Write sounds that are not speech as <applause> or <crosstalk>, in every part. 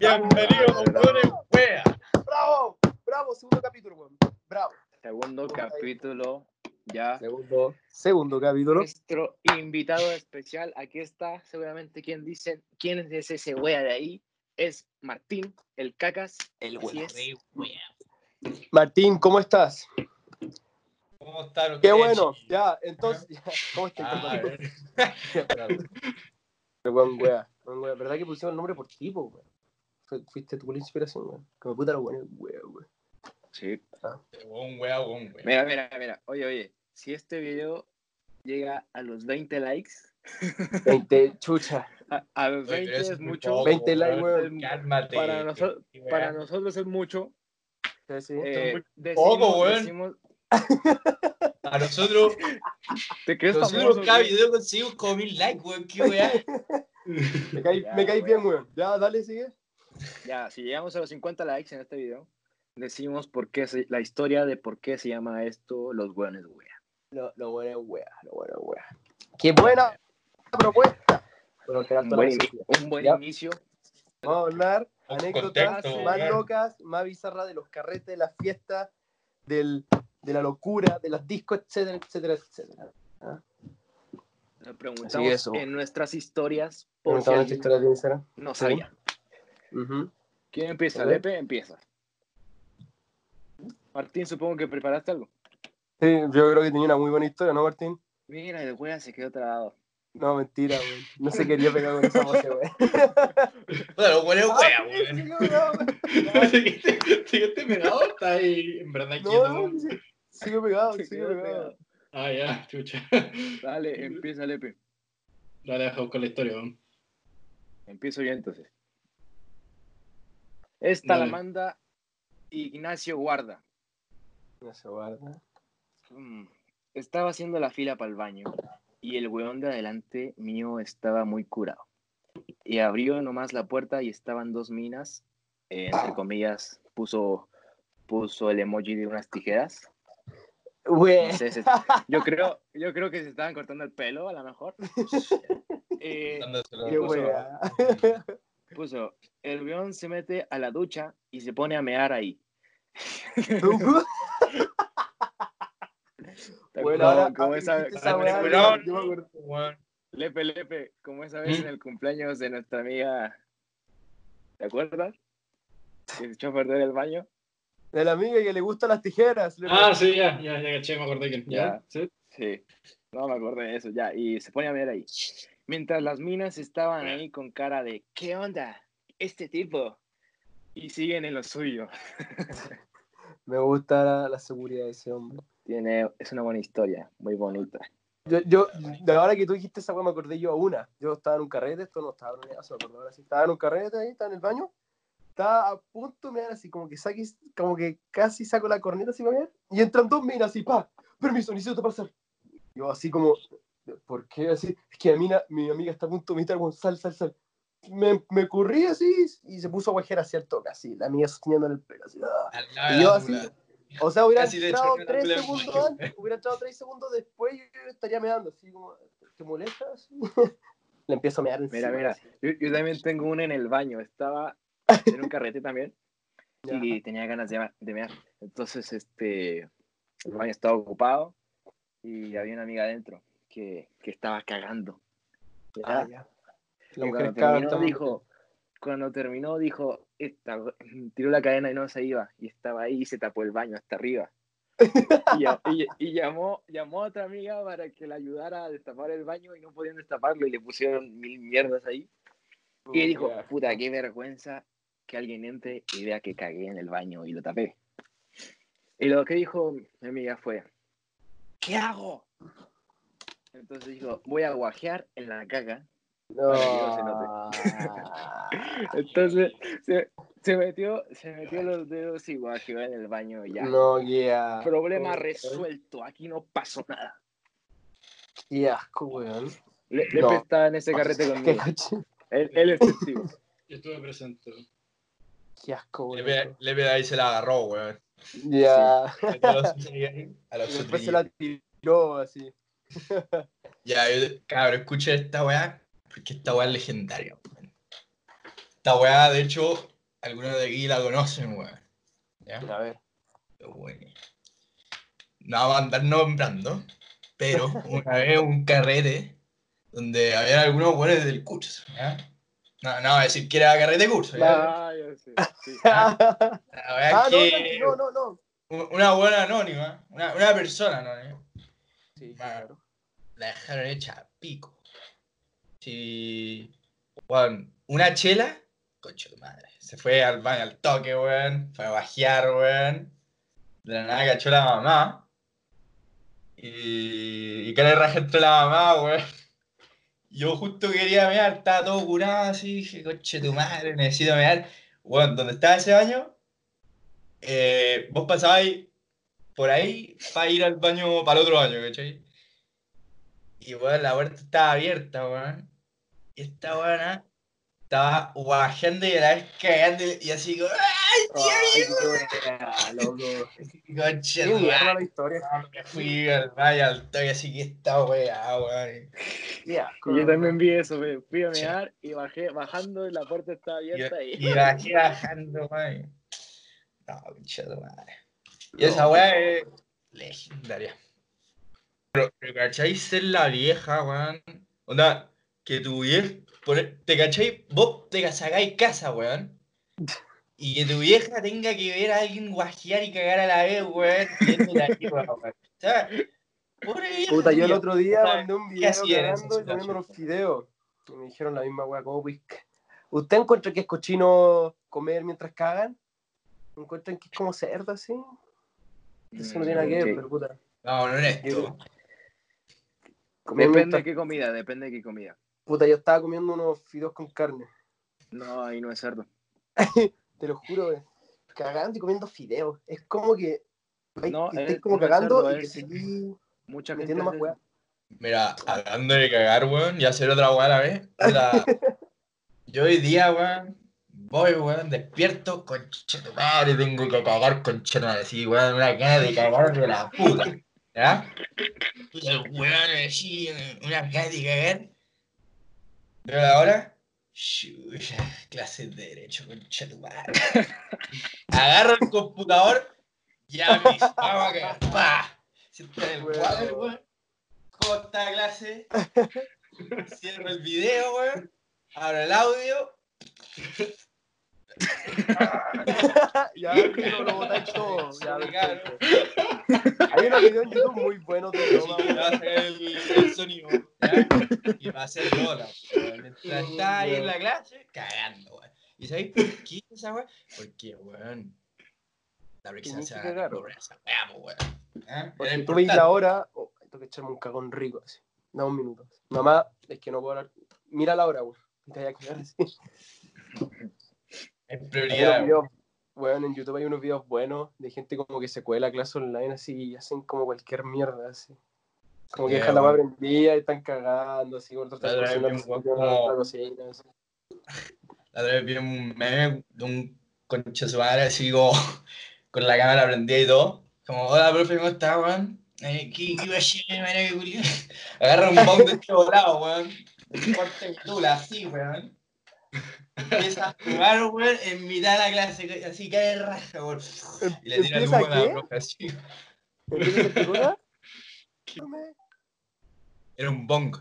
Bienvenido, mongones, wea. ¡Bravo! ¡Bravo! Segundo capítulo, weón. ¡Bravo! Segundo capítulo, ya. Segundo, segundo capítulo. Nuestro invitado especial, aquí está, seguramente quien dice, quién es ese wea de ahí, es Martín, el cacas. El es. Martín, ¿cómo estás? ¿Cómo están? Qué bueno. Ya, entonces, ya, ¿cómo estás? Ah, weón, <laughs> wea, weón, wea. ¿Verdad que pusimos el nombre por tipo, weón? Fuiste tú la inspiración, weón. Como puta lo bueno, weón, weón. Sí. Buen wea, buen wea. Mira, mira, mira. Oye, oye, si este video llega a los 20 likes, <laughs> 20, chucha. a, a los Oye, 20 pero eso es mucho. poco, 20 likes, weón. weón. Cálmate. Para, noso- qué wea. para nosotros es mucho. Sí, sí. Eh, decimos, poco, weón. decimos- A nosotros, <laughs> ¿Te crees nosotros famoso? cada video conseguimos como mil likes, weón. Qué wea. <laughs> Me caí, Ya, me caí weón. bien, weón. Ya, dale, sigue. Ya, si llegamos a los 50 likes en este video, decimos por qué se- la historia de por qué se llama esto Los Hueones Wea. Lo, lo bueno es wea, lo bueno es wea. ¡Qué buena propuesta! Bueno, que Un buen, ini- un buen Ya. inicio. Vamos a hablar anécdotas contexto, más locas, más bizarras de los carretes, de las fiestas, del, de la locura, de las discos, etcétera, etcétera, etcétera. Le preguntamos eso. en nuestras historias por si alguien historia no Sí. ¿Quién empieza? Lepe, empieza. Martín, supongo que preparaste algo. Sí, yo creo que tenía una muy buena historia, ¿no, Martín? Mira, el wea se quedó trabado. No, mentira, güey. No se quería pegar con esa voz, lo bueno es weón. sí, no, güey. <laughs> Si yo te pegado, está ahí en verdad No, quieto. no, sí. Sigue pegado, sigue pegado. Ah, ya, chucha. Dale, empieza Lepe. Dale, deja buscar la historia, weón. Empiezo yo entonces. Esta la manda Ignacio Guarda. Se guarda. Mm, Estaba haciendo la fila para el baño y el weón de adelante mío estaba muy curado. Y abrió nomás la puerta y estaban dos minas, eh, entre comillas, puso, puso el emoji de unas tijeras. No sé, se- yo, creo, yo creo que se estaban cortando el pelo, a lo mejor. <laughs> Eh. Qué puso-. Puso, el weón se mete a la ducha y se pone a mear ahí. <laughs> ¿Te Bueno, acuerdas? ahora Como ah, esa- esa weón. Weón. Lepe, Lepe, como esa vez ¿Mm? en el cumpleaños de nuestra amiga. ¿Te acuerdas? Que se echó a perder el baño. De la amiga que le gustan las tijeras. le- Ah, sí, ya, ya, ya caché, me acordé quién. Ya. Ya, sí. Sí. No me acordé de eso, ya. Y se pone a ver ahí. Mientras las minas estaban ahí con cara de: ¿Qué onda? Este tipo. Y siguen en lo suyo. <laughs> Me gusta la, la seguridad de ese hombre. Tiene, es una buena historia, muy bonita. Yo, yo, de ahora que tú dijiste esa weá, me acordé yo a una. Yo estaba en un carrete, esto no estaba en se me acordó ahora sí. Estaba en un carrete ahí, estaba en el baño. Estaba a punto de mirar así, como que saquis, como que casi saco la corneta así para ver. Y entran dos minas así, pa, permiso, necesito pasar. Yo así como, ¿por qué? Así, es que mi, mina- mi amiga está a punto de imitar, como, sal, sal, sal. Me, me corrí así y se puso a guajear hacia el toque, así, la amiga sosteniendo el pelo, así. ah. Y yo así, basura. o sea, hubiera entrado tres segundos en antes, hubiera entrado tres segundos después y yo estaría meando, así como, ¿te molesta? Así. <laughs> Le empiezo a mear encima. Mira, mira. Yo, yo también tengo una en el baño. Estaba en un carrete también. <laughs> y tenía ganas de, de mear. Entonces, este, el baño estaba ocupado y había una amiga adentro que, que estaba cagando. Ah, ¿ya? Y cuando terminó, dijo, cuando terminó, dijo, esta, <laughs> tiró la cadena y no se iba. Y estaba ahí y se tapó el baño hasta arriba. <laughs> Y, ya- y- y llamó, llamó a otra amiga para que la ayudara a destapar el baño y no podían destaparlo y le pusieron mil mierdas ahí. Y dijo, puta, qué vergüenza que alguien entre y vea que cagué en el baño y lo tapé. Y lo que dijo mi amiga fue, ¿qué hago? Entonces dijo, voy a guajear en la caga. No. se. <laughs> Entonces se, se metió, se metió los dedos y guajeó en el baño ya. No, guía. Problema resuelto, aquí no pasó nada. Qué asco, weón. Le, Lepe No. está en ese carrete <laughs> Qué, conmigo. coche- Él, él es testigo. Yo estuve presente. qué asco, Le weón. ve- le ve ahí se la agarró, weón. Ya. A los, a los Y después se la tiró así. Ya, yo, cabrón, escucha esta weá, porque esta weá es legendaria. Esta weá, de hecho, algunos de aquí la conocen, weón. ¿Ya? A ver. Bueno. No vamos a andar nombrando, pero <laughs> una vez un carrete donde había algunos buenos del curso, ¿ya? No, no, decir que era carrete de curso, ¿ya? Ah, yo sé, sí. <laughs> La ah, no, que no, no, no. una buena anónima, una, una persona anónima, Sí, claro. la dejaron hecha a pico. Si, weón, una chela, concho de madre, se fue al baño al toque, weón, fue a bajear, weón. De la nada cachó la mamá. Y, y que le raja entre la mamá, weón. Yo justo quería mear, estaba todo curado así, dije, coche tu madre, necesito mear. Weón, donde estaba ese baño, eh, vos pasabais por ahí para ir al baño, para el otro baño, ¿cachai? Y weón, la puerta estaba abierta, weón. Y esta weona estaba guajeando y a la vez cagando y así como, ¡ay, Ay, qué buena, <laughs> la historia. Me fui al baño al toque así que esta weá, weón. Yo también vi eso, me fui a mear y bajé, bajando y la puerta estaba abierta y, y bajé bajando, weón. No, tu madre. Y esa weá es legendaria. Pero, pero ¿cachai? Ser la vieja, weón. Onda, que tu vieja. pone- ¿Te cachai? Vos te sacáis casa, weón. Y que tu vieja tenga que ver a alguien guajear y cagar a la vez, weón. <laughs> pobre vieja Puta, yo el otro día mandé un ¿qué video cagando y comiendo unos fideos. Y me dijeron la misma weá, como pues. ¿Usted encuentra que es cochino comer mientras cagan? ¿Encuentran que es como cerdo así? Eso no tiene nada que ver, Sí. pero puta. No, no es Yo- esto. Comer Depende de qué comida, depende de qué comida. Puta, yo estaba comiendo unos fideos con carne. No, ahí no es cerdo. <laughs> Te lo juro, wey. Cagando y comiendo fideos. Es como que. ay, No, que es- estés como no es cagando cerdo, y que es- seguís Mucha gente metiendo más weá. Mira, hablando de cagar, weón, y hacer otra weá a la vez. puta, <laughs> yo hoy día, weón, voy, weón, despierto, concha tu madre, tengo que cagar, concha tu madre, sí, weón, una gana de cagar de la puta, ¿ya? El weón, así, una gana de cagar. Pero ahora, clases de derecho, concha tu madre. Agarro el computador, ya me vamos a cagar, pa. Siento en el Weón. cuadro, weón. ¿Cómo está la clase? Cierro el video, weón. Abro el audio. <laughs> ya, no lo botáis todo. Ya, perfecto. Hay unos videos en YouTube muy buenos de Sí, weón. va a hacer el, el sonido, ¿ya? Y va a hola, weón. Mientras está ahí en la clase, cagando, weón. ¿Y sabéis por qué esa weón? Porque, weón. La Tenés se cobrar esa po, weón. ¿Ah? Porque tú veis la hora, oh, tengo que echarme un cagón rico así. Da un minuto. Mamá, es que no puedo hablar. Mira la hora, weón. Te voy a cagar así. <laughs> Unos prioridad, videos, weón, en YouTube hay unos videos buenos de gente como que se cuela clase online así y hacen como cualquier mierda así. Como que dejan la weá prendida y están cagando así, por otra <laughs> La otra vez vi un meme de un concha su madre así como <laughs> con la cámara prendida y todo. Como, hola profe, ¿cómo estás, weón? Eh, ¿Qué, qué iba a hacer, madre, que? Agarra un bong de este volado, weón. Un corte de tula, así, weón. Empieza a jugar, weón, en mitad de la clase, así cae de raja, weón. Y le tira el ¿Empieza humo a la profe, así. <laughs> Era un bong.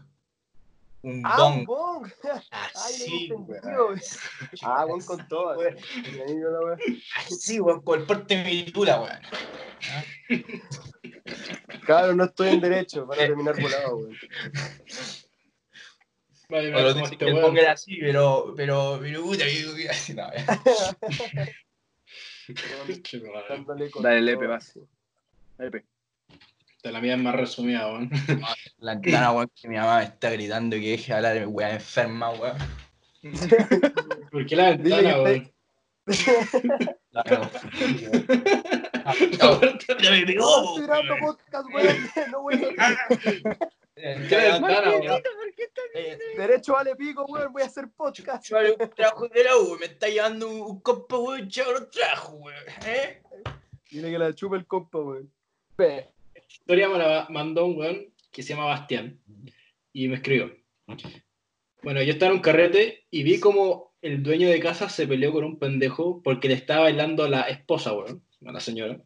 Un Ah, un bong. bong. <laughs> Ay, Así, weón. Ah, bong con todo. weón. Así, weón, con el porte de mi tula, weón. Claro, no estoy en derecho, van a terminar volado, weón. <laughs> Vale, dicen este que el era así, pero, pero, pero, puta, <laughs> así, no. <laughs> <laughs> Dándole con Dale, Lepe, va. así. Lepe. De la mía es más resumida, weón. La ventana, weón, que mi mamá me está gritando que deje de hablar de weón enferma, weón. ¿Por qué la ventana, weón? La me pegó, No, estoy Eh, ¿Qué ventana, eh, Derecho vale pico, weón. Voy a hacer podcast. Yo haré un trabajo de la U, me está llevando un, compa, weón, yo no trabajo, weón. ¿Eh? Dile que la chupa el compa, weón. Historia me la mandó un weón que se llama Bastián y me escribió. Bueno, yo estaba en un carrete y vi como el dueño de casa se peleó con un pendejo porque le estaba bailando a la esposa, weón, a la señora.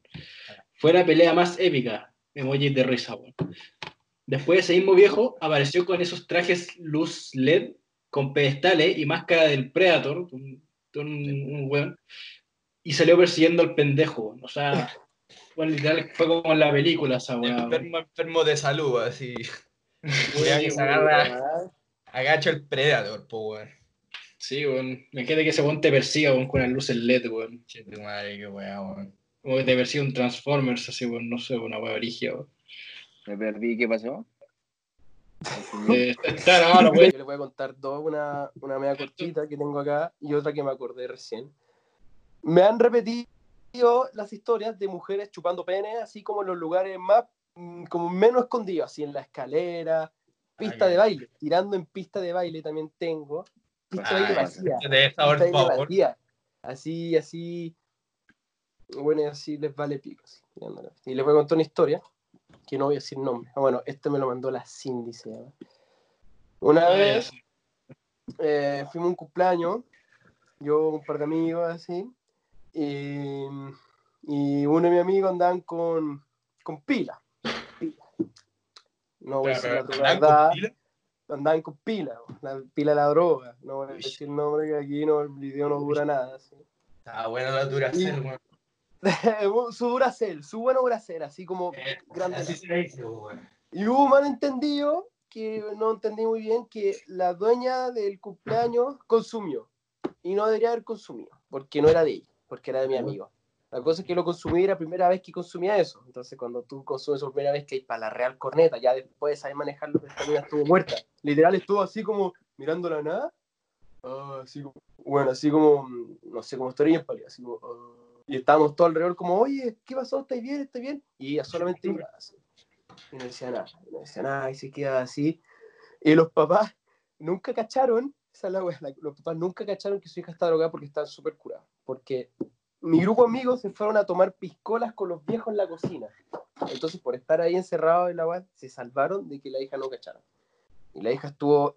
Fue la pelea más épica, emoji de risa, weón. Después ese mismo viejo apareció con esos trajes luz LED con pedestales y máscara del Predator, un, un, un weón, y salió persiguiendo al pendejo, o sea, <laughs> bueno, literal fue como en la película esa. Enfermo, enfermo de salud, así. <laughs> Sí, Weón, que se weón. agarra, agacha el Predator, po, weón. Sí, weón. Me queda que ese weón te persiga, weón, con las luces LED, weón. Che, tu madre, qué weá, weón. Como que te persigue un Transformers, así, weón, no sé, una weá origia, weón. Me perdí, ¿qué pasó? <laughs> Eh, Está grabado, weón. Yo les voy a contar dos, una, una media cortita que tengo acá y otra que me acordé recién. Me han repetido las historias de mujeres chupando pene, así como en los lugares más, mm, como menos escondidos, así en la escalera, pista Ah, de baile. Tirando en pista de baile también tengo. Pista de Ah, baile ya. vacía. De sabor, Pista de por baile favor. vacía. Así, así. Bueno, y así les vale pico. así. Y les voy a contar una historia que no voy a decir nombre. Ah, bueno, este me lo mandó la Cindy, se llama. Una vez eh, fuimos a un cumpleaños, yo, un par de amigos así, y, y uno de mis amigos andaban con, con pila. pila. No voy a decir la Pero, ¿andan con verdad, andaban con pila, la pila de la droga. No voy a decir el nombre que aquí no, el video no dura nada. así. Está buena la Duracell, weón. <laughs> su Duracell, su bueno Duracell, así como Eh, grande. Así se weón. Y hubo un malentendido que no entendí muy bien que la dueña del cumpleaños consumió y no debería haber consumido porque no era de ella, porque era de mi amigo. La cosa es que lo consumí era la primera vez que consumía eso. Entonces, cuando tú consumes por primera vez que hay para la real corneta, ya después de saber manejarlo, esta niña estuvo muerta. Literal estuvo así como mirando la nada. Ah, así como, bueno, así como, no sé, como estaría en pálida, así como, ah. Y estábamos todos alrededor como, oye, ¿qué pasó? ¿Estáis bien? ¿Estáis bien? Y ella solamente miraba así. Y no decía nada, y no decía nada, y se quedaba así. Y los papás nunca cacharon, esa es la wea, los papás nunca cacharon que su hija está drogada porque estaban súper curados. Porque mi grupo de amigos se fueron a tomar piscolas con los viejos en la cocina. Entonces, por estar ahí encerrados en la wea, se salvaron de que la hija no cachara. Y la hija estuvo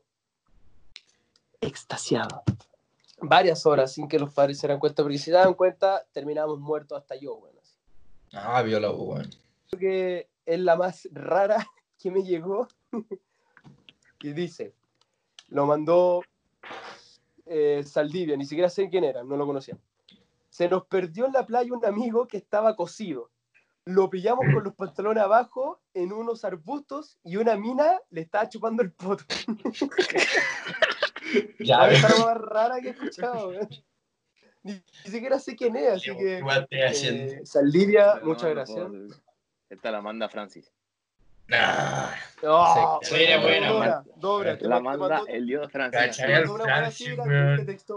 extasiada. Varias horas sin que los padres se dieran cuenta, porque si se daban cuenta, terminábamos muertos hasta yo, bueno. Ah, viola, weón. que es la más rara <laughs> que me llegó. <laughs> y dice, lo mandó eh, Saldivia, ni siquiera sé quién era, no lo conocía. Se nos perdió en la playa un amigo que estaba cosido. Lo pillamos con los pantalones abajo en unos arbustos y una mina le estaba chupando el poto. <laughs> Ya, La cosa más rara que he escuchado. weón. Ni, ni siquiera sé quién es, así que... Eh, Saldivia, No, muchas no gracias. puedo. Esta la manda Francis. Nah. Oh, Sí, era buena, Dobra, dobra, La manda el dios Francis. Buena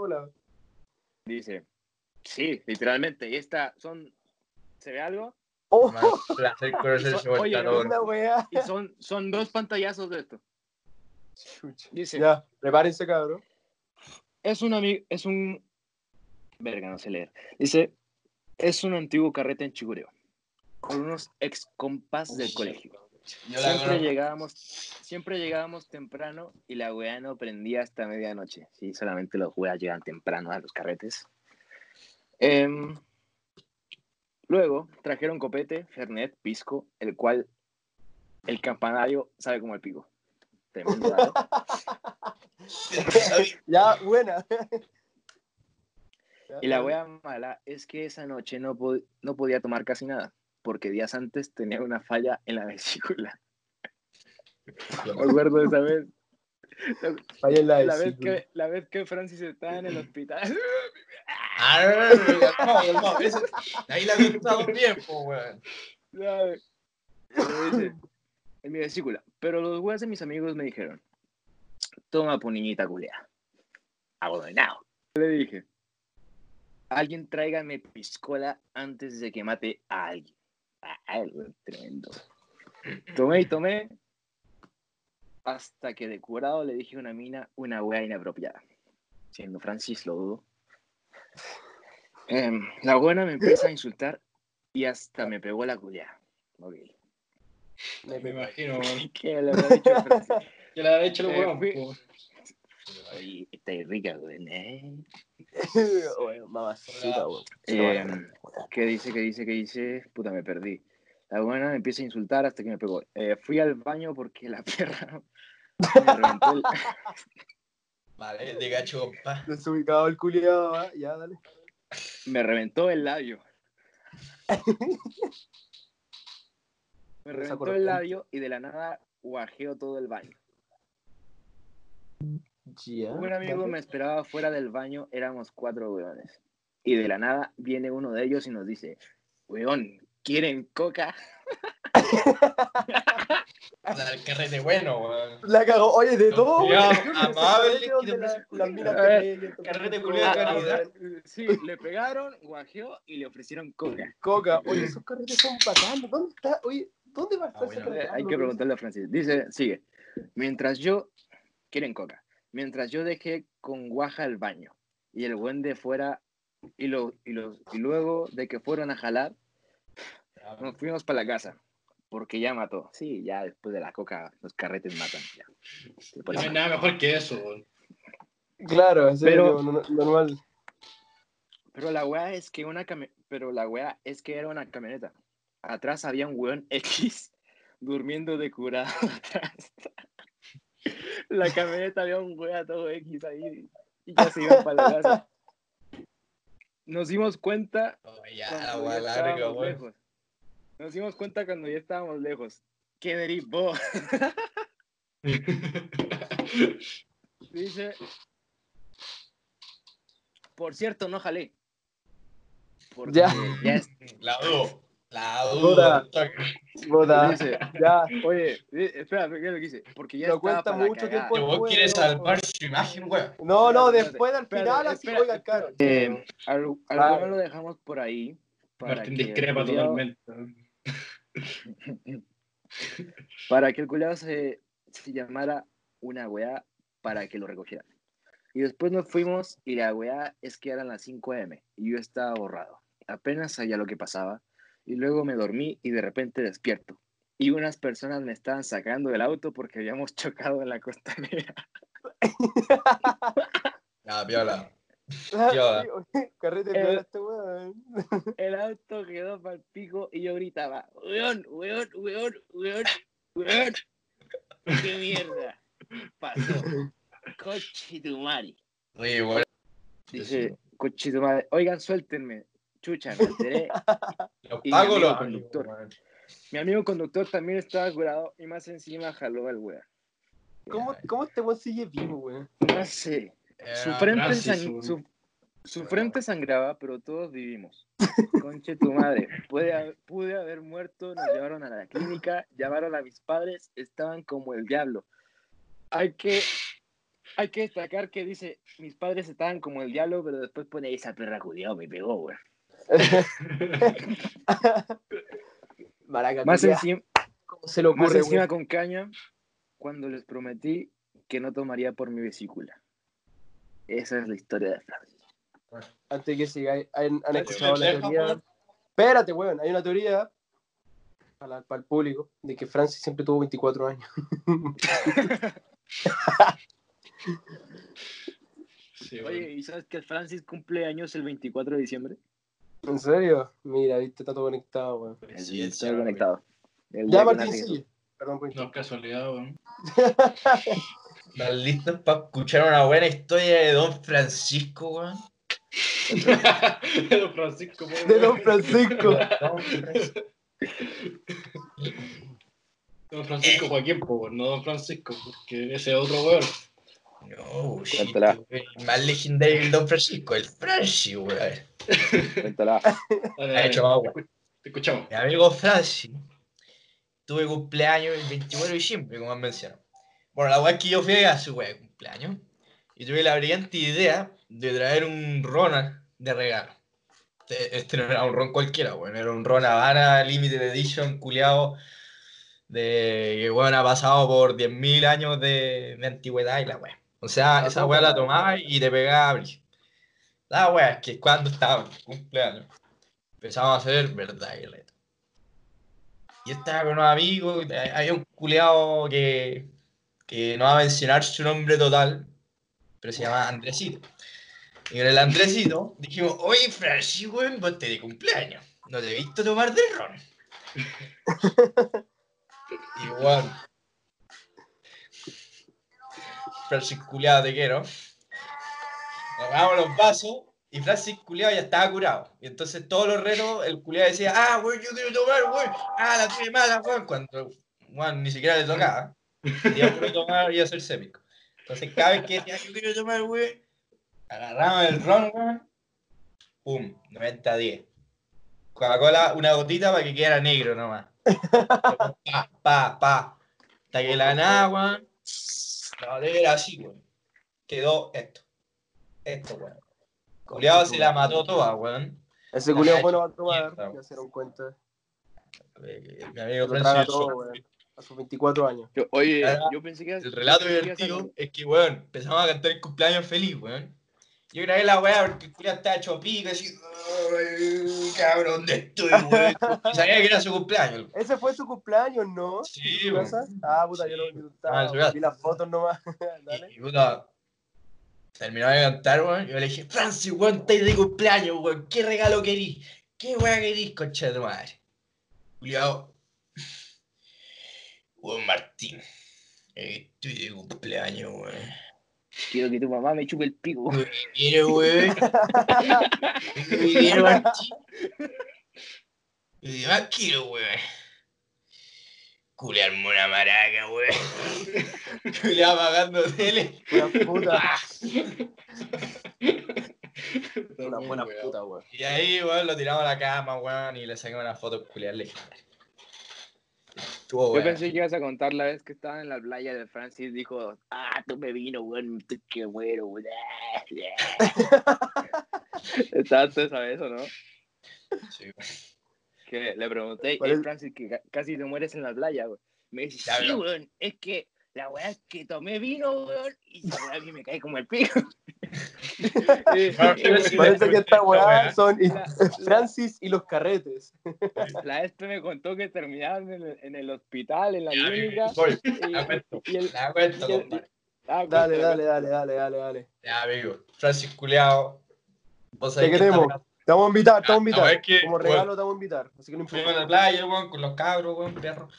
la- Dice, sí, literalmente. Y esta son, ¿se ve algo? Oh, placer conocer su Oye. Y son, son dos pantallazos de esto. Dice, Ya, prepárense, cabrón. es un amigo, es un... Verga, no sé leer. Dice, es un antiguo carrete en Chigureo. Con unos ex compas del colegio. Yo la Siempre llegábamos, siempre llegábamos temprano y la weá no prendía hasta medianoche. Sí, solamente los weas llegan temprano a los carretes. Em, luego trajeron copete, fernet, pisco, el cual el campanario sabe como el pico. Tremendo dato. <laughs> Ya, buena. Y la wea mala es que esa noche no, pod- no podía tomar casi nada, porque días antes tenía una falla en la vesícula. Me acuerdo de esa vez. Vaya en la, La vez, que, la vez que Francis estaba en el hospital. Ah, Ahí la he contado bien, po, weón. En mi vesícula. Pero los weas de mis amigos me dijeron, toma pu niñita culea. Le dije, alguien tráigame piscola antes de que mate a alguien. Güey, tremendo. Tomé y tomé. Hasta que de curado le dije a una mina una wea inapropiada. Siendo Francis, lo dudo. Em, la buena me empieza a insultar y hasta me pegó la culea. Ok. Me Me imagino. <laughs> ¿Qué le habrá dicho? Yo <laughs> le había hecho los Eh, po. Oye, está rica, güey. ¿eh? <laughs> Mamacita, weón. Eh, ¿Qué dice, qué dice, qué dice? Puta, me perdí. La buena me empieza a insultar hasta que me pegó. Eh, fui al baño porque la perra me reventó el... Vale, de gacho, compa. Desubicado el culiado, ¿va? ya, dale. me reventó el labio. Me reventó el labio y de la nada guajeó todo el baño. Ya, Un amigo me esperaba fuera del baño, éramos cuatro weones. Y de la nada viene uno de ellos y nos dice, weón, ¿quieren coca? <laughs> El carrete bueno, weón. La cagó, oye, de todo, weón. Amable, carrete culiao de calidad. Sí, le pegaron, guajeó y le ofrecieron coca. Coca, oye, esos carretes son bacanos. ¿Dónde está? Oye, ¿dónde va a estar Ah, bueno. carrete? Hay que preguntarle a Francis. Dice, sigue. Mientras yo, quieren coca, mientras yo dejé con guaja el baño y el buen de fuera, y, lo, y, los, y luego de que fueron a jalar, nos fuimos para la casa. Porque ya mató. Sí, ya después de la coca, los carretes matan. Ya. No hay nada mejor que eso. Claro, es Pero- normal. Pero la weá es que una cami- pero la weá es que era una camioneta. Atrás había un weón <laughs> X durmiendo de curado <laughs> atrás. La camioneta había un weón todo X ahí y ya se iban para la casa. Nos dimos cuenta Oh, ya, weá larga, lejos. Nos dimos cuenta cuando ya estábamos lejos. ¿Qué vos? <laughs> Dice. Por cierto, no jalé. Porque Ya. ya es- La dudo. La Puta. dudo. Bota. Dice, Ya, oye, espera, ¿qué es lo que dice? Porque ya Lo estaba cuenta para mucho tiempo Que vos quieres no, salvar su imagen, weón. no, no, después al espérate, final así, oiga, caro. Eh, al, al Claro. bueno lo dejamos por ahí. Para Martín que discrepa totalmente. <laughs> Para que el culiado se, se llamara una weá para que lo recogieran. Y después nos fuimos y la weá es que eran las 5 am y yo estaba borrado. Apenas sabía lo que pasaba y luego me dormí y de repente despierto. Y unas personas me estaban sacando del auto porque habíamos <laughs> chocado en la costanera. <laughs> Ah, Eh, piola este weón. <laughs> El auto quedó para el pico y yo gritaba, weón, weón, weón, weón, weón. ¿Qué mierda pasó? Cochitumari. Oye. Dice, cochitumari, oigan, suéltenme. Chucha, me alteré. Los <laughs> Y pago mi los amigo conductor. Mi amigo conductor también estaba curado y más encima jaló al weón. ¿Cómo, ¿Cómo este weón sigue vivo, weón? No sé. Su frente, sang- su, su frente sangraba, pero todos vivimos. <laughs> Conche tu madre. Pude, haber- pude haber muerto, nos llevaron a la clínica, llamaron a mis padres, estaban como el diablo. Hay que, hay que destacar que dice, mis padres estaban como el diablo, pero después pone esa perra culiao, me pegó, güey. <laughs> Maraca, Más encima, ¿cómo se más ocurre, encima con caña, cuando les prometí que no tomaría por mi vesícula. Esa es la historia de Francis. Antes que siga, ¿han, escuchado la teoría? Espérate, weón, hay una teoría para, para el público de que Francis siempre tuvo 24 años. <laughs> Sí, Oye. ¿y sabes que Francis cumple años el 24 de diciembre? ¿En serio? Mira, viste, está todo conectado, weón. Sí, está sí, conectado. El Ya, Martín, sigue. Perdón por No es casualidad, weón. ¿Están listos para escuchar una buena historia de Don Francisco, weón? <laughs> Don Francisco, po, De Don weón. Francisco. Don <laughs> Francisco. Don Francisco Joaquín, po, weón, no Don Francisco, porque ese es otro weón. No, shit, Cuéntala. weón. Más legendario que el Don Francisco, el Francis, weón. Cuéntala. <laughs> Ha hecho agua. Te escuchamos. Mi amigo Francis tuve cumpleaños el 24 de diciembre, como han mencionado. Bueno, la weá es que yo fui a su weá de cumpleaños y tuve la brillante idea de traer un ron de regalo. Este, este no era un ron cualquiera, weón, era un ron Habana Limited Edition culiado de que weón ha pasado por 10.000 años de, de antigüedad y la weá. O sea, esa weá la tomaba y te pegaba a brillo. La weá es que cuando estaba en cumpleaños empezamos a hacer verdad y reto. Y estaba con unos amigos, y había un culeado que, que no va a mencionar su nombre total, pero se llama Andresito. Y con el Andresito dijimos, oye, Francis, weón, vos te de cumpleaños. No te he visto tomar de ron. <laughs> Igual. Francis culiado te quiero. Agarramos los vasos y Francis culiado ya estaba curado. Y entonces todos los retos, el culiado decía, ah, weón, yo quiero tomar, weón. Ah, la tuve mala, weón. Cuando, weón, ni siquiera le tocaba. Quería puro tomar y hacer sémico. Entonces cada vez que decía, yo quiero tomar, weón, agarramos el ron, weón. Pum, 90-10. Coca-Cola, una gotita para que quedara negro nomás. Pa, pa, pa. Hasta que la nada, weón. La era así, weón. Quedó esto. Esto, weón. Culeado se la mató toda, weón. Ese culiao bueno va a tomar, Mierda. ya se dieron cuenta. Eh, Mi amigo Lo traga Francis. todo, weón. A sus 24 años. Yo- oye, Ahora, yo pensé que El relato yo que divertido es que, weón, empezamos a cantar el cumpleaños feliz, weón. Yo grabé la weá porque el culiao estaba hecho pico, así, "Ay, cabrón, ¿dónde estoy, weón? Y sabía que era su cumpleaños. Ese fue su cumpleaños, ¿no? Sí, ¿En tu weón. Ah, puta, yo no Sí, vi tu ah, en su casa. Vi las fotos nomás. <laughs> Dale. Y, puta, terminó de cantar, weón. Yo le dije, Francis, weón, estáis de cumpleaños, weón. ¿Qué regalo querís? ¿Qué weá querís, concha de tu madre? Juliado. Weón Martín. eh, Estoy de cumpleaños, weón. Quiero que tu mamá me chupe el pico. ¿Qué quiere, weón? <laughs> ¿Qué quiere, Martín? ¿Qué más quiero, weón? Culearme una maraca, weón. <laughs> Culeado pagando tele. Una puta. <laughs> Una buena puta, weón. Y ahí, weón, lo tiramos a la cama, weón, y le sacamos una foto culiar legendaria. Estuvo Yo pensé que ibas a contar la vez que estaban en la playa de Francis. Dijo, ah, tú me vino, weón, estoy que muero, weón. <laughs> Estabas tú esa vez, ¿o no? Sí, weón. Que le pregunté, ¿Cuál "Eh, es? Francis, que ca- casi te mueres en la playa, weón. Me dice, sí, bro. weón, es que la weá es que tomé vino, weón, y la weá a mí me cae como el pico. <laughs> Sí, Parece que esta weá son <laughs> Francis y los carretes. <laughs> La este me contó que terminaban en el, en el hospital, en la clínica. y- la cuento, y el- la cuento, y el- compadre. ah, Dale, dale, dale, dale, dale, dale. Ya, amigo. Francis Culeado. Vos Te que queremos. Te vamos a invitar, te vamos a Ah, invitar. no, es que, Como regalo te vamos a invitar. Así que no Fuimos a la playa, weón, con los cabros, weón, perro.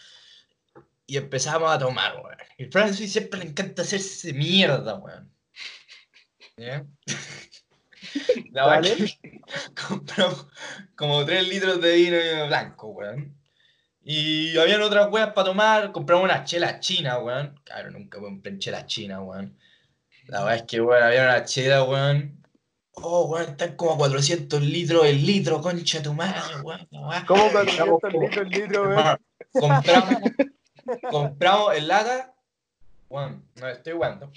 Y empezamos a tomar, weón. Y Francis siempre le encanta hacerse mierda, weón. <laughs> Dale. weá que compramos como 3 litros de vino blanco, weón. Y habían otras weas para tomar. Compramos unas chelas chinas, weón. Claro, nunca compré chelas chinas, weón. La weá es que, weón, había una chela, weón. Oh, weón, están como 400 litros el litro, concha tu madre, weón. ¿Cómo Estamos 400 como- litros el litro, weón? Compramos, compramos en lata. Bueno, no estoy jugando.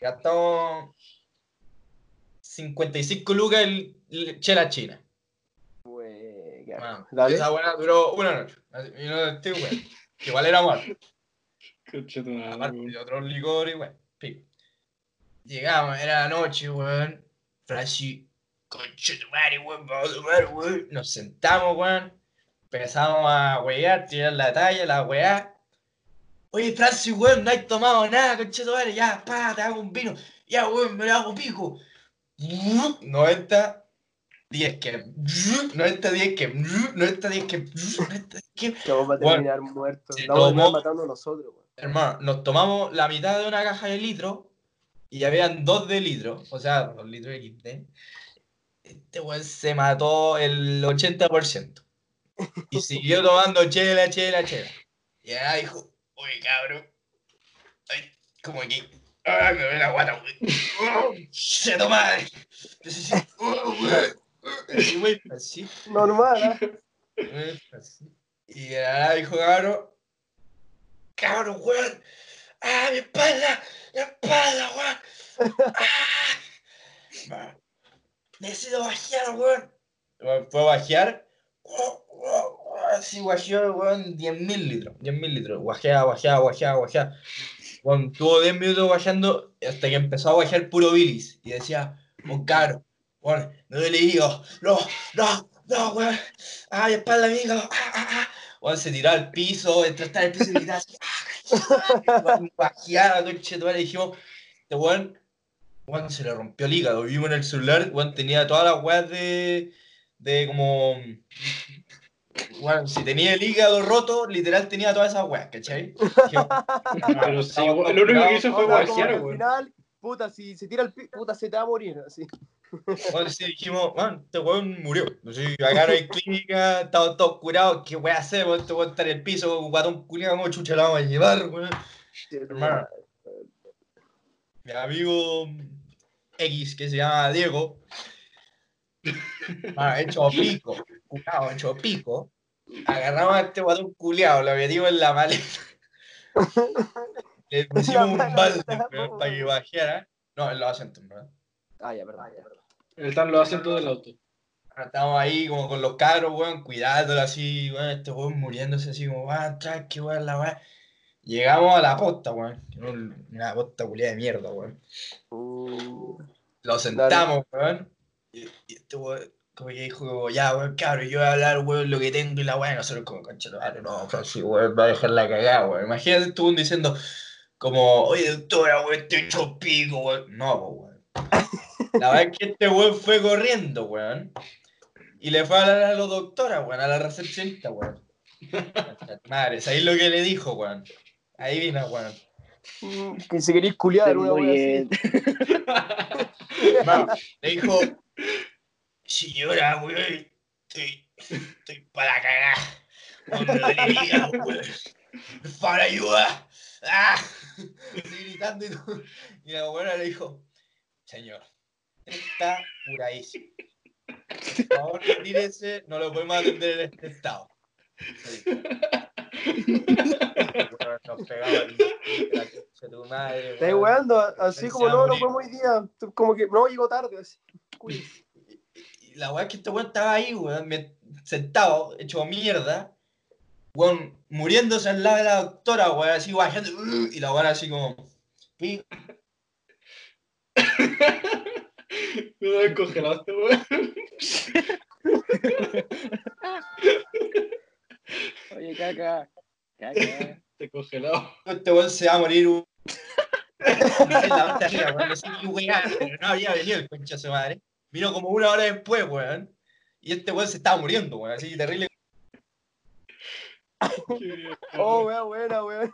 Gastamos 55 lucas el, el chela china. Wey, Bueno. Esa buena duró una noche. Y no estoy. Que igual era mal. Concha tu madre, Aparte weón. de otros licores, weón. Pico. Llegamos, era la noche, weón. Francis, concha tu madre, weón, vamos a tomar, weón. Nos sentamos, weón. Empezamos a wear, tirar la talla, la weá. Oye, Francis, weón, no hay tomado nada, concha tu madre. Ya, pa, te hago un vino. Ya, weón, me lo hago pico. <laughs> 90, 10 que. <laughs> 90, 10 que. <laughs> 90, 10 que. 90, 10 que. Que vamos a terminar muertos. Vamos a terminar matando nosotros, weón. Hermano, nos tomamos la mitad de una caja de litro y habían dos de litro, o sea, dos litros de XD. Este weón se mató el 80%. Y <laughs> siguió tomando chela, chela, chela. Y ahora dijo, oye cabrón, ay, como que, ah, me duele la guata, weón. ¡Se así. Normal, ¿eh? Y ahora dijo, cabrón, cabrón, weón, ah, mi espalda, mi espalda, weón, <laughs> ah, necesito bajear, weón. Fue a bajear, así bajeó, weón, 10.000 litros, 10.000 litros, guajea, guajea, guajea, guajea. Weón, tuvo 10 minutos bajeando hasta que empezó a bajear puro bilis. Y decía, oh, cabrón, weón, me duele el hígado, no, no, no, weón. ¡Ay, espalda, amigo! ¡Ah, ah, ah! Weón, se tiró al piso, entró hasta el piso y gritaba así. ¡Ah! Tu madre, y dijimos, este weón weón, se le rompió el hígado. Vimos en el celular, weón, tenía todas las weas de, de como... Weón, si tenía el hígado roto, literal tenía todas esas weas, ¿cachai? Dijimos, <laughs> Pero sí, lo único que hizo fue guajear, al weón. final, puta, si se tira el puta, se te va a morir. Así. Sí, dijimos, man, este weón murió. Sí, acá no hay clínica, estamos todos curados. ¿Qué weón hacemos? Este weón está en el piso, un guatón culiado, ¿cómo chucha lo vamos a llevar, weón? Hermano. Mi amigo X, que se llama Diego, <laughs> man, hecho pico, curado, hecho pico. Agarramos a este guatón culiado, lo metimos en la maleta. Le pusimos <laughs> un balde para que bajara. No, en los asientos, ¿no? Ah, ya, perdón. ya, perdón. Están los asientos del auto. Estamos ahí como con los cabros, weón, cuidándolo así, weón, este weón muriéndose así como, weón, tranqui, weón, la weón. Llegamos a la posta, weón. un- Una posta culiada de mierda, weón. Uh, Lo sentamos, weón. Y, y este weón, como que dijo, como, ya, weón, cabrón, yo voy a hablar, weón, lo que tengo y la weón. Nosotros como, concha, no, Francis, weón, va a dejar la cagada, weón. Imagínate tú diciendo, como, oye, doctora, weón, estoy hecho pico, weón. No, weón. La verdad es que este weón fue corriendo, weón. Y le fue a hablar a la doctora, weón, a la recepcionista, weón. Madre, ¿sabéis lo que le dijo, weón? Ahí vino, weón. que se queréis culiar, una. Hermano, <laughs> le dijo, señora, weón, estoy, estoy para cagar. Weón. Por favor, ayuda. ¡Ah! Así gritando y todo. Y la weona le dijo, señor, está curadísimo. Por favor, retírese, no lo podemos atender en este estado. Sí. Nos de tu madre, weando, así como no, no podemos hoy día. Como que no llegó tarde. Así. Cuide. Y la weá es que este weón estaba ahí, weón, sentado, hecho mierda, weón, muriéndose al lado de la doctora, weón, así bajando, y la weón así como. Me este weón. Oye, caca. Caca. Te congelado. Este weón se va a morir. un- en la otra arriba, weón, weá, pero no había venido el concha de su madre. Vino como una hora después, weón. Y este weón se estaba muriendo, weón, así terrible. Oh, wea, buena, weón.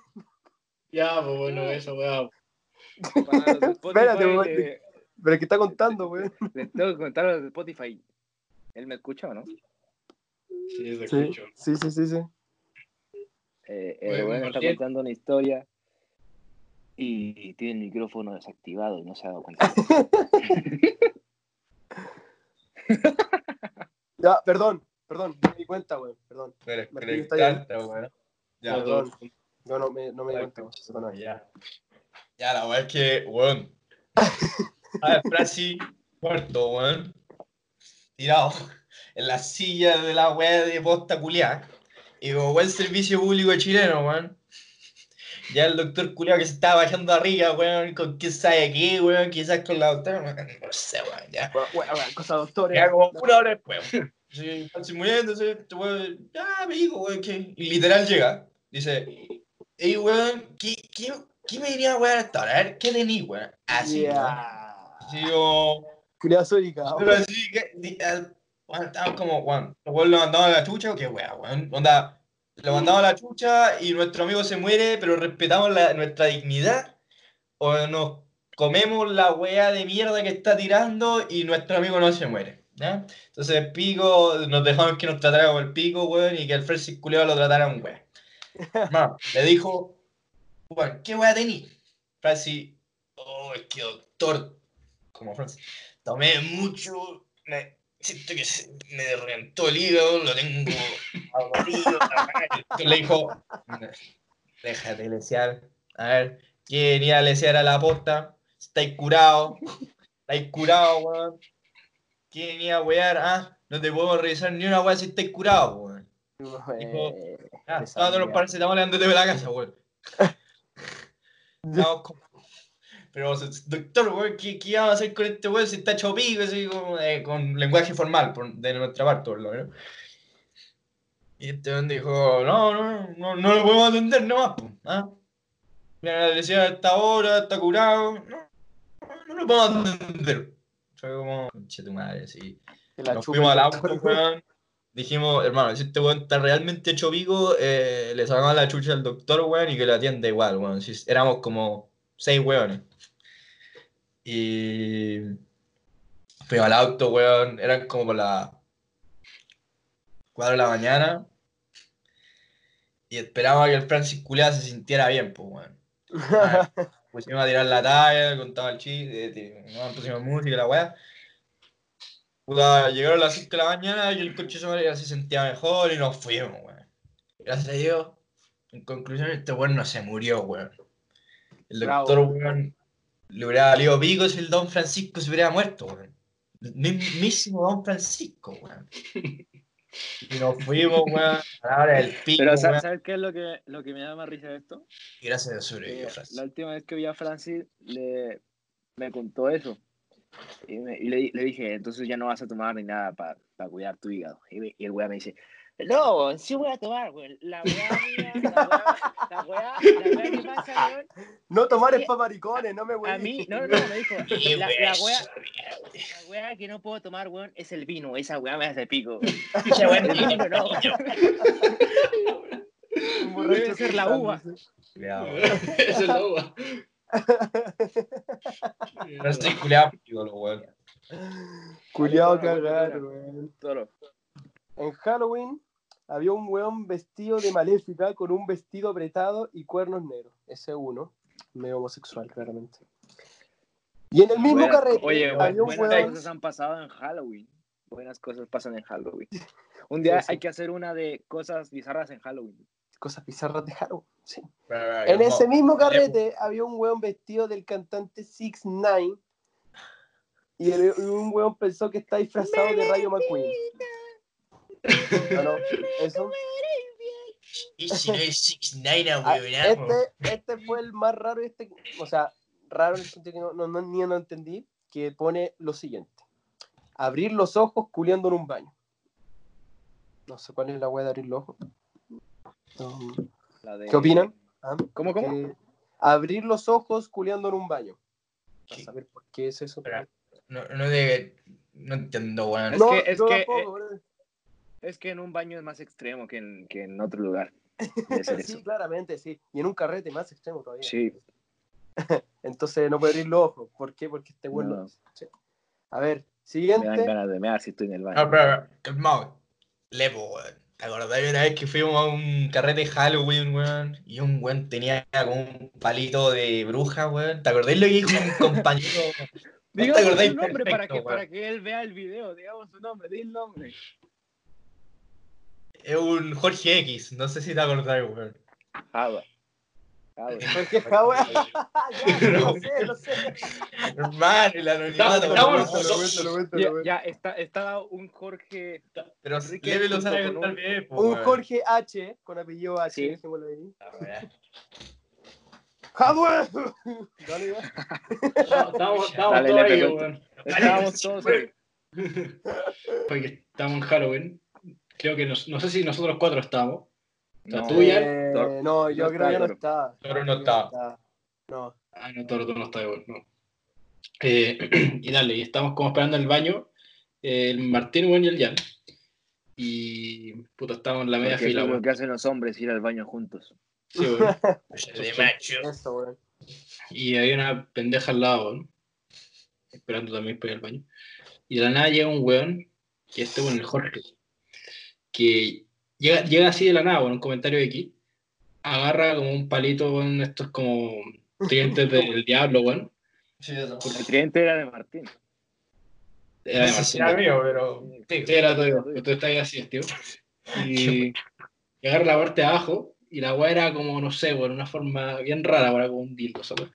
Ya, pues bueno, eso, weón. Para los de Spotify, Espérate, weón. Pero que está contando, weón. <laughs> les tengo que contar a Spotify. Él me escucha o no? Sí, Sí, sí, sí, sí. sí. Eh, el weón está contando una historia y tiene el micrófono desactivado y no se ha dado cuenta. <laughs> Ya, perdón, perdón, no me di cuenta, weón. Perdón. Pero le bien. encanta. Ya, Perdón. Yo no me, no me di cuenta. Ya. Ya, la weá es que, weón. <laughs> A ver, Franci, muerto, weón. Tirado en la silla de la weá de posta culiá. Y como buen servicio público chileno, weón. Ya el doctor culiá que se estaba bajando arriba, weón, con quién sabe qué, weón, quizás con la doctora, weón, no sé, weón, ya. Weón, weón, weón, cosa doctora. Ya como una hora después, weón. Sí, muriéndose, este weón, ya, me dijo, weón, que. Y literal llega, dice, ey, weón, ¿qué, qué, qué me diría, weón, hasta ahora? A ver, ¿qué tení, weón? Así, weón. Yeah. Así como. Culiada sónica. Pero así que. Estaba como, weón, los weón lo mandaban a la chucha o qué weón, weón. Onda, lo mandamos a la chucha y nuestro amigo se muere, pero respetamos la- nuestra dignidad. O nos comemos la weá de mierda que está tirando y nuestro amigo no se muere. Entonces, pico, nos dejamos que nos tratara como el pico, weón, y que el Francis Culeo lo tratara un weón. <laughs> Le dijo, weón, ¿qué weá tení? Francis, oh, es que doctor, como Francis, tomé mucho, me, siento que se me reventó el hígado, lo tengo aburrido. le dijo, déjate lesear, a ver, ¿quién venía a lesear a la posta? Estáis curado, estáis curado, weón. ¿Quién venía a wear? Ah, no te podemos revisar ni una weá si estáis curado, weón. Eh, Ah, tómate los mierda. paracetamol andate de la casa, weón. <laughs> Estamos Pero, doctor, weón, ¿qué, qué vamos a hacer con este weón si está hecho pico, así como, eh, con lenguaje formal por- de nuestra parte, por lo menos? Y este weón dijo, no, no, no, no lo podemos atender nomás, po, ¿ah? Mira, le decía a esta hora, está curado. No, no, lo podemos entender. Fue como, conche tu madre, sí. Nos fuimos al auto, weón. Dijimos, hermano, si este weón está realmente hecho pico, eh, le sacamos la chucha al doctor, weón, y que lo atienda igual, weón. Si éramos como seis weones. Y fuimos al auto, weón. Eran como por las 4 de la mañana. Y esperábamos a que el Francis Culea se sintiera bien, pues, weón. Ah, <laughs> Pusimos a tirar la talla, contaba el chiste, eh, no, pusimos música, la weá. Puta, llegaron las 5 de la mañana y el coche ya se sentía mejor y nos fuimos, weón. Gracias a Dios, en conclusión, este weón no se murió, weón. El doctor, weón, le hubiera valido pico si el Don Francisco se hubiera muerto, weón. El mismísimo Don Francisco, weón. <laughs> Y nos fuimos, weón, a la hora del pico, Pero ¿sabes, weón. ¿sabes qué es lo que, lo que me da más risa de esto? Y gracias a Dios Eh, Francis. la última vez que vi a Francis le, me contó eso. Y, me- y le, le dije, entonces ya no vas a tomar ni nada para cuidar tu hígado. Y, me- y el weá me dice, no, sí voy a tomar, güey. La weá <laughs> la weá, la weá, la weá que pasa, weón. No tomar es que- pa' maricones, no me A voy mí, no, <laughs> no, no, me dijo, la, la weá, la weá que no puedo tomar, weón, es el vino. Esa weá me hace pico. <laughs> Esa weá el vino, no. Borracho Debe ser la uva. Esa es la uva. Culeado, pico, lo weón. Culeado No, no, no, no, cagar, no. weón. Toro. En Halloween había un weón vestido de maléfica con un vestido apretado y cuernos negros. Ese uno, medio homosexual, claramente. Y en el mismo Buenas- carrete Oye, había un buenas weón. cosas han pasado en Halloween. Buenas cosas pasan en Halloween. Un día <laughs> Sí, sí. hay que hacer una de cosas bizarras en Halloween. Cosas bizarras de Halloween. Sí. Pero, pero, En ese mismo carrete había un weón vestido del cantante Six Nine y el- y un weón pensó que está disfrazado de Rayo McQueen. No, no, <laughs> eso. Y si no es 6 9 Ah, este, este fue el más raro, este, o sea, raro en el sentido que no, no, no- ni no entendí, que pone lo siguiente. Abrir los ojos culiando en un baño. No sé cuál es la weá de abrir los ojos. Um, La de- ¿Qué opinan? ¿Ah? ¿Cómo, cómo? Que abrir los ojos culiando en un baño. A Sí. saber por qué es eso. Espera. No, no, de, no entiendo, weón. Es no, que- es que, tampoco, eh. Es que en un baño es más extremo que en, que en otro lugar. Sí, eso. claramente, sí. Y en un carrete más extremo todavía. Sí. <laughs> Entonces no puede abrir los ojos. ¿Por qué? Porque este weón lo No. Sí. A ver, Me dan siguiente. ganas de mear si estoy en el baño. No, pero, calmado. Lepo, weón. ¿Te acordás de una vez que fuimos a un carrete de Halloween, weón? Y un weón tenía como un palito de bruja, weón. ¿Te acordás lo que dijo un compañero? <laughs> ¿No te Digamos su nombre para perfecto, que, weón? para que él vea el video. Digamos su nombre, di el nombre. Es un Jorge X, no sé si te acordás, weón. Java. Java. Jorge Jaume. <laughs> ya, <laughs> lo sé, lo sé. Hermano, el anonimato, Ya, ya está, estaba un Jorge. Pero Enrique lo sabe un- po, Un. Jorge H, con apellido H, Sí. dejémoslo ahí. Ah. ¡Jaume! <laughs> Dale, ya. Estamos, todos ahí, weón. Estábamos todos ahí. Porque estamos en Halloween. Creo que nos- no sé si nosotros cuatro estamos. sea, No, tú ya- Eh, no, yo No creo que no está, está. Toro no Yo creo que está. No. Ah, no, todo no está igual, no. Eh, <clears throat> y dale, y estamos como esperando en el baño, eh, el Martín, weón, y el Jan. Y puta, estamos en la media Porque fila, es lo que hacen los hombres, ir al baño juntos. Sí, weón. <laughs> De macho. Eso. Y había una pendeja al lado, weón. Esperando también para ir al baño. Y de la nada llega un weón, que este weón, el Jorge, que llega, llega así de la nada, weón, un comentario X, agarra como un palito, weón, estos como clientes <laughs> del diablo. Sí, eso. El cliente era de Martín. Era de Marcelo. era mío, pero. Sí, era todo, tú estás ahí así, tío. <laughs> Y, y agarra la parte de abajo, y la weá era como, no sé, weón, una forma bien rara, weón, como un dildo, ¿sabes?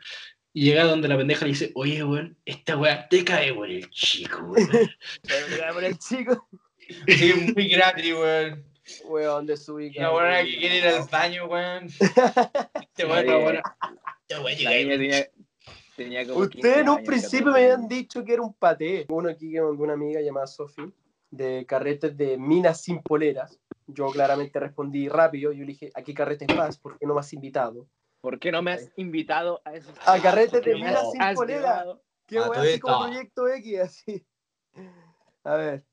Y llega donde la pendeja le dice, oye, weón, esta weá te cae, weón, el chico, weón. <laughs> Pero mira, por el chico, Sí, muy gratis, weón. weón, de su Y la buena que quiere ir al baño, weón. Este weón, la buena. Este weón La ahí. tenía, tenía como 15 Ustedes en un principio 14 me habían dicho que era un paté. Uno aquí que una amiga llamada Sofi de carretes de minas sin poleras. Yo claramente respondí rápido. Yo le dije, ¿a qué carretes vas? ¿Por qué no me has invitado? ¿Por qué no me has invitado a esos A carretes de ¿Por qué no me minas sin has polera. llevado? Qué A weá, todo así como proyecto X, así. A ver.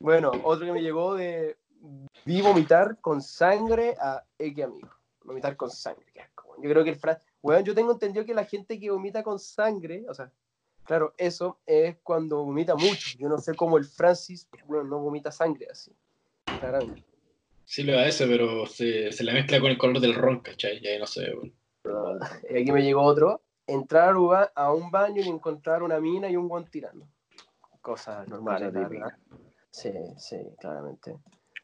Bueno, otro que me llegó de vi vomitar con sangre a X amigo. Vomitar con sangre, qué asco. Yo creo que el Fran, weón, yo tengo entendido que la gente que vomita con sangre, o sea, claro, eso es cuando vomita mucho. Yo no sé cómo el Francis, bueno, no vomita sangre así. Claramente. Sí le da ese, pero se, se le mezcla con el color del ron, ¿cachai? Y ahí no sé, weón. Y aquí me llegó otro. Entrar a un baño y encontrar una mina y un guan tirando. Cosas normales, Cosa. Sí, sí, claramente.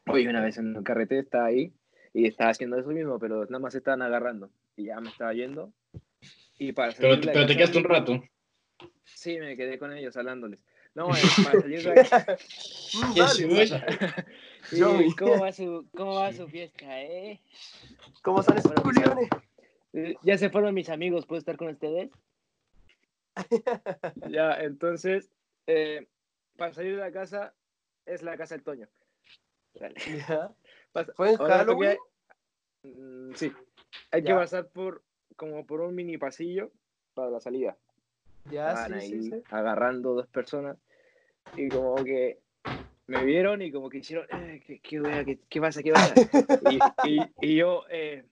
Oye, una vez en un carrete estaba ahí y estaba haciendo eso mismo, pero nada más estaban agarrando. Y ya me estaba yendo. Y para Pero, te quedaste un rato. Sí, me quedé con ellos hablándoles. No, <laughs> eh, para salir de chucha. <laughs> <laughs> Sí. ¿cómo, va su, ¿Cómo va su fiesta, eh? ¿Cómo son esos Bueno, culiones? Eh, Ya se fueron mis amigos, ¿puedo estar con ustedes? ya, entonces, eh, para salir de la casa es la casa del Toño. Dale. <laughs> Ya. ¿Fue en Halloween? porque- Mm, sí. Hay que Ya. pasar por como por un mini pasillo para la salida. Ya, Estaban sí, ahí sí, sí. agarrando dos personas y como que me vieron y como que hicieron, eh, ¿qué, qué, wea, qué, qué pasa? ¿Qué pasa? <laughs> y, y, y yo, eh,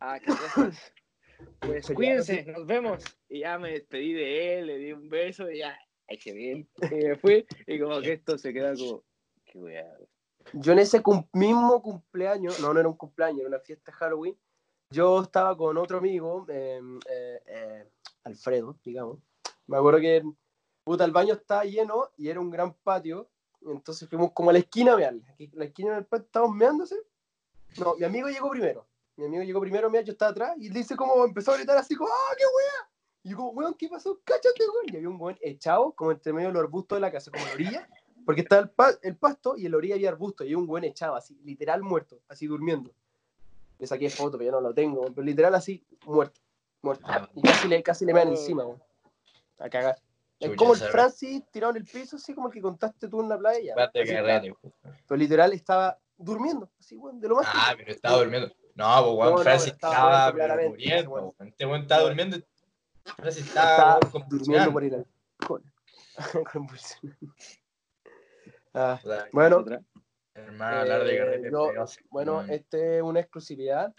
ah, ¿qué? <laughs> Pues cuídense, nos vemos. Y ya me despedí de él, le di un beso y ya, ay, qué bien. Me fui y como que esto se queda como, qué wea. Yo en ese mismo cumpleaños, no, no era un cumpleaños, era una fiesta de Halloween, yo estaba con otro amigo, eh, eh, eh, Alfredo, digamos. Me acuerdo que puta, el baño estaba lleno y era un gran patio, entonces fuimos como a la esquina a la esquina del patio estábamos meándose. No, mi amigo llegó primero. Mi amigo llegó primero, mira, yo estaba atrás y dice como empezó a gritar así como, ¡ah, qué wea! Y yo como, weón, ¿qué pasó? Cáchate, weón. Y había un weón echado como entre medio de los arbustos de la casa, como en la orilla, porque estaba el, pa- el pasto y en la orilla había arbusto y había un buen echado, así, literal muerto, así durmiendo. Le saqué foto, pero ya no lo tengo, pero literal así, muerto, muerto. Y casi le, casi le mean encima, weón. A cagar. Es como el Francis tirado en el piso, así como el que contaste tú en la playa. Espérate Así que estaba. rete, weón. Pero literal estaba durmiendo, así, weón, de lo más. Ah, pero estaba durmiendo. No, pues weón, no, Francis estaba muriendo. weón. weón. Este weón estaba Weón. durmiendo. Estaba estaba weón, durmiendo convulsionando. por ir al. <laughs> Ah, bueno. Hermano, hablar de Eh, carrete yo- pegados, Bueno, weón. este es una exclusividad,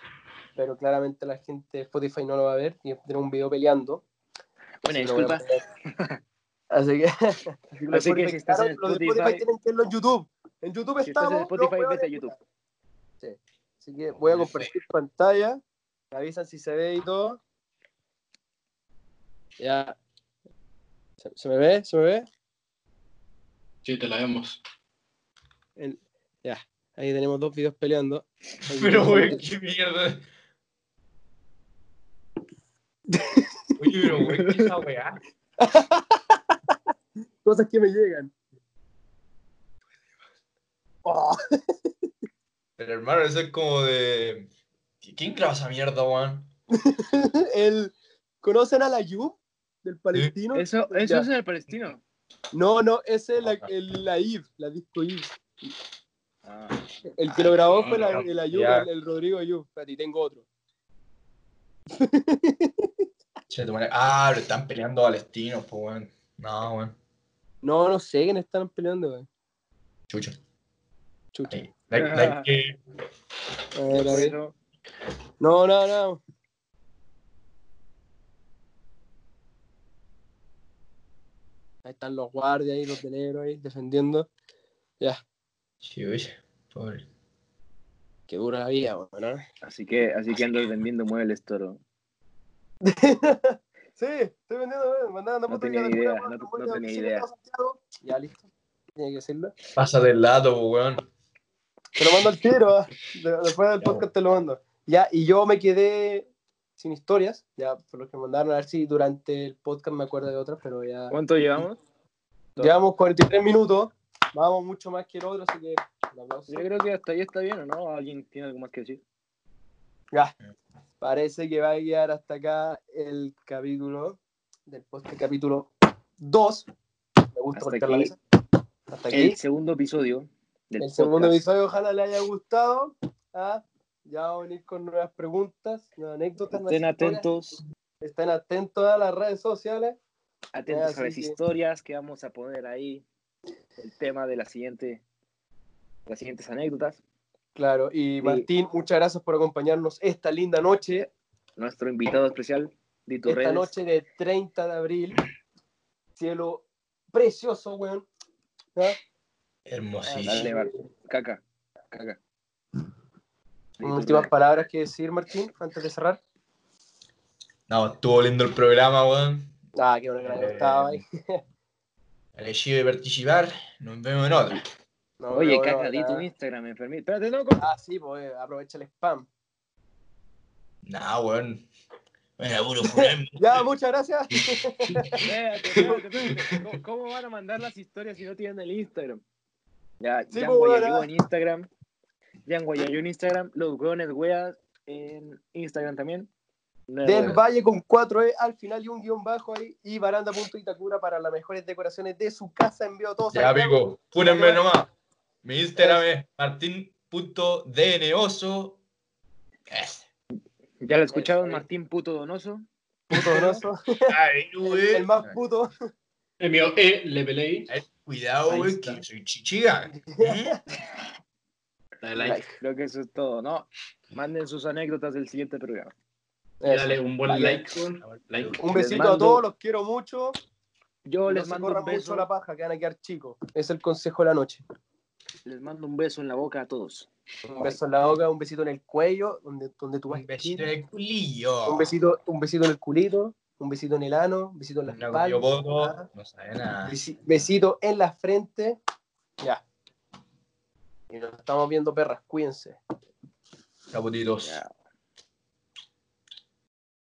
pero claramente la gente de Spotify no lo va a ver y tiene un video peleando. A disculpa. Así que, <laughs> así que, los Así que Spotify, si estás en los de Spotify- tienen que verlo en YouTube. En YouTube Si estás estamos. en los Spotify, hueones vete a YouTube. Sí. Así que voy a compartir pantalla. Me avisan si se ve y todo. Ya. ¿Se, se me ve? ¿Se me ve? Sí, te la vemos. El- ya. Ahí tenemos dos videos peleando. Ahí Pero, weón, qué mierda. Oye, pero, weón, ¿qué es esa weá? <laughs> Cosas que me llegan. Oh. <laughs> Pero, hermano, eso es como de. ¿Quién graba esa mierda, weón? <laughs> el, ¿Conocen a la Yub del palestino? Eso, Ya. eso es el palestino. No, no, ese es la, el, la IV, la disco IV. Ah, El que lo grabó fue la, no, el Ayub, ya. el, el Rodrigo Ayub. Espérate, y tengo otro. Che, tu madre- Ah, pero están peleando palestinos, pues, weón. No, weón. No, no sé quién están peleando, güey. Chucha. Chucha. Ahí. <laughs> A ver, a ver. eso, No, no, no. Ahí están los guardias ahí, los veleros ahí, defendiendo. Ya, Chucha, pobre. qué dura la vida, güey, ¿no? así que, así que ando vendiendo muebles, toro. <laughs> sí, estoy vendiendo, güey. Mandando No tenía de idea, no- tenía idea. Ya, listo. Tiene que decirlo. Pasa del lado, weón. Te lo mando al tiro. De- después del podcast te lo mando. Ya, y yo me quedé sin historias, ya por lo que mandaron a ver si durante el podcast me acuerdo de otras, pero ya. ¿Cuánto llevamos? <laughs> Llevamos 43 minutos, vamos mucho más que el otro, así que un aplauso. Yo creo que hasta ahí está bien, ¿o no? ¿Alguien tiene algo más que decir? Ya, parece que va a quedar hasta acá el capítulo del podcast, capítulo 2. Me gusta Hasta cortar la aquí. mesa. Hasta aquí. El segundo episodio del El segundo episodio, ojalá le haya gustado. Ah, ya vamos a venir con nuevas preguntas, nuevas anécdotas. Estén atentos. Estén atentos a las redes sociales. Atentos Así a las que- historias que vamos a poner ahí. El tema de la siguiente, las siguientes anécdotas. Claro, y Martín, muchas gracias por acompañarnos esta linda noche, Nuestro invitado especial, de tus esta redes. noche de 30 de abril. Cielo precioso, weón. ¿Ah? Hermosísimo. Dale, Caca. Caca. Últimas palabras que decir, Martín, antes de cerrar. No, estuvo lindo el programa, weón. Ah, qué bueno que la Eh, estaba ahí. <laughs> Elegido de participar. Nos vemos en otra. No, Oye, Caca, bueno, di tu Instagram, enfermito. Espérate, no, corta. Ah, sí, pues eh, aprovecha el spam. Nah, weón. Bueno, puro. <laughs> Ya, muchas gracias. Espérate, espérate, espérate. ¿Cómo, cómo van a mandar las historias si no tienen el Instagram? Ya, Sí, Jan pues, Guayayú bueno. en Instagram. Jan Guayayú en Instagram. Los hueones weas en Instagram también. No es Del. Valle con 4E al final y un guion bajo ahí. Y baranda.itacura para las mejores decoraciones de su casa. Envío todos Ya, pico. Fúrenme nomás. Mi Instagram es martin.dnoso. Ese. Ya lo escucharon, Eso, Martín Puto Donoso. Puto donoso. <laughs> Ay, güey. el más puto. El mío E, le Cuidado, güey, está. que soy chichiga. <laughs> ¿Eh? Dale like. Creo que eso es todo, ¿no? Manden sus anécdotas del siguiente programa. Y dale un buen like. Like. Un besito mando- a todos, los quiero mucho. Yo no les mando un beso. mucho la paja, que van a quedar chicos. Es el consejo de la noche. Les mando un beso en la boca a todos. Un beso en la boca, un besito en el cuello, donde, donde tú vas Un besito en el culillo. Un besito, un besito en el culito, un besito en el ano, un besito en la Una espalda. comió poto, ah, no sabe nada. besi- besito en la frente. Ya. Y nos estamos viendo, perras. Cuídense. Chapotitos. Ya.